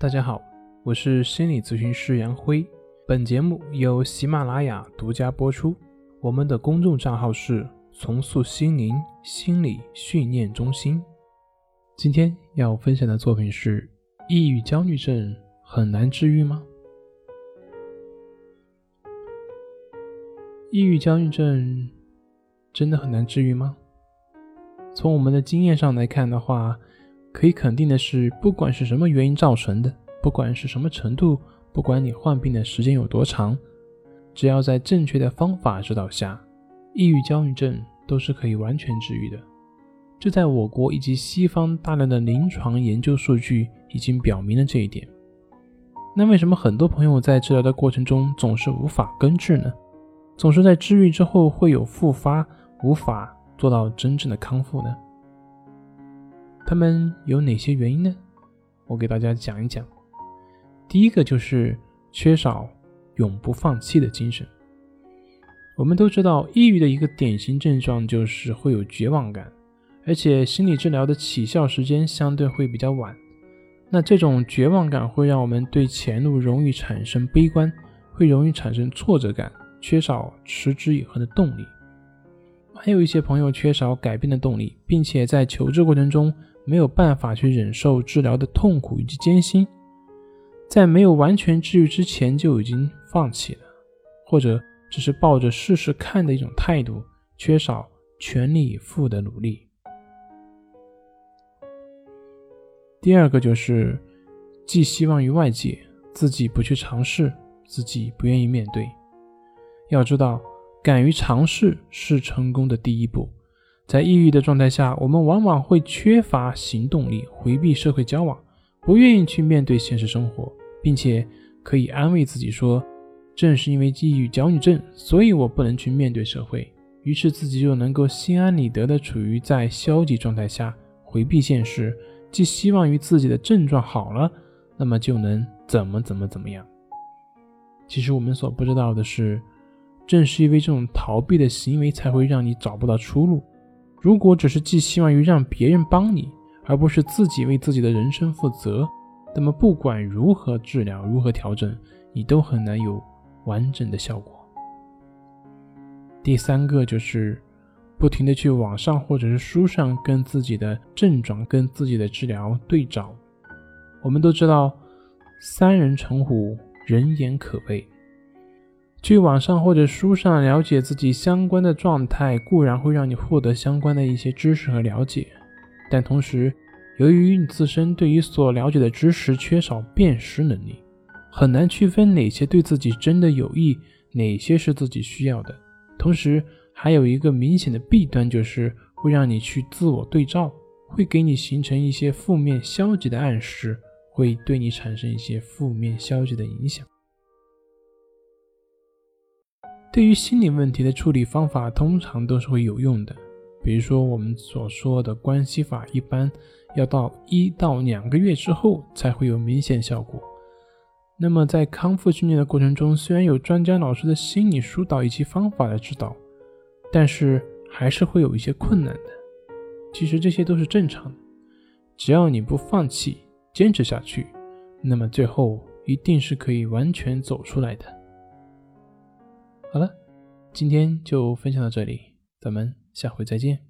大家好，我是心理咨询师杨辉。本节目由喜马拉雅独家播出。我们的公众账号是“重塑心灵心理训练中心”。今天要分享的作品是：抑郁焦虑症很难治愈吗？抑郁焦虑症真的很难治愈吗？从我们的经验上来看的话，可以肯定的是，不管是什么原因造成的，不管是什么程度，不管你患病的时间有多长，只要在正确的方法指导下，抑郁焦虑症都是可以完全治愈的。这在我国以及西方大量的临床研究数据已经表明了这一点。那为什么很多朋友在治疗的过程中总是无法根治呢？总是在治愈之后会有复发，无法做到真正的康复呢？他们有哪些原因呢？我给大家讲一讲。第一个就是缺少永不放弃的精神。我们都知道，抑郁的一个典型症状就是会有绝望感，而且心理治疗的起效时间相对会比较晚。那这种绝望感会让我们对前路容易产生悲观，会容易产生挫折感。缺少持之以恒的动力，还有一些朋友缺少改变的动力，并且在求治过程中没有办法去忍受治疗的痛苦以及艰辛，在没有完全治愈之前就已经放弃了，或者只是抱着试试看的一种态度，缺少全力以赴的努力。第二个就是寄希望于外界，自己不去尝试，自己不愿意面对。要知道，敢于尝试是成功的第一步。在抑郁的状态下，我们往往会缺乏行动力，回避社会交往，不愿意去面对现实生活，并且可以安慰自己说：“正是因为抑郁焦虑症，所以我不能去面对社会。”于是自己就能够心安理得地处于在消极状态下，回避现实，寄希望于自己的症状好了，那么就能怎么怎么怎么样。其实我们所不知道的是。正是因为这种逃避的行为，才会让你找不到出路。如果只是寄希望于让别人帮你，而不是自己为自己的人生负责，那么不管如何治疗、如何调整，你都很难有完整的效果。第三个就是不停的去网上或者是书上跟自己的症状、跟自己的治疗对照。我们都知道，三人成虎，人言可畏。去网上或者书上了解自己相关的状态，固然会让你获得相关的一些知识和了解，但同时，由于你自身对于所了解的知识缺少辨识能力，很难区分哪些对自己真的有益，哪些是自己需要的。同时，还有一个明显的弊端，就是会让你去自我对照，会给你形成一些负面消极的暗示，会对你产生一些负面消极的影响。对于心理问题的处理方法，通常都是会有用的。比如说，我们所说的关系法，一般要到一到两个月之后才会有明显效果。那么，在康复训练的过程中，虽然有专家老师的心理疏导以及方法的指导，但是还是会有一些困难的。其实这些都是正常的，只要你不放弃，坚持下去，那么最后一定是可以完全走出来的。好了，今天就分享到这里，咱们下回再见。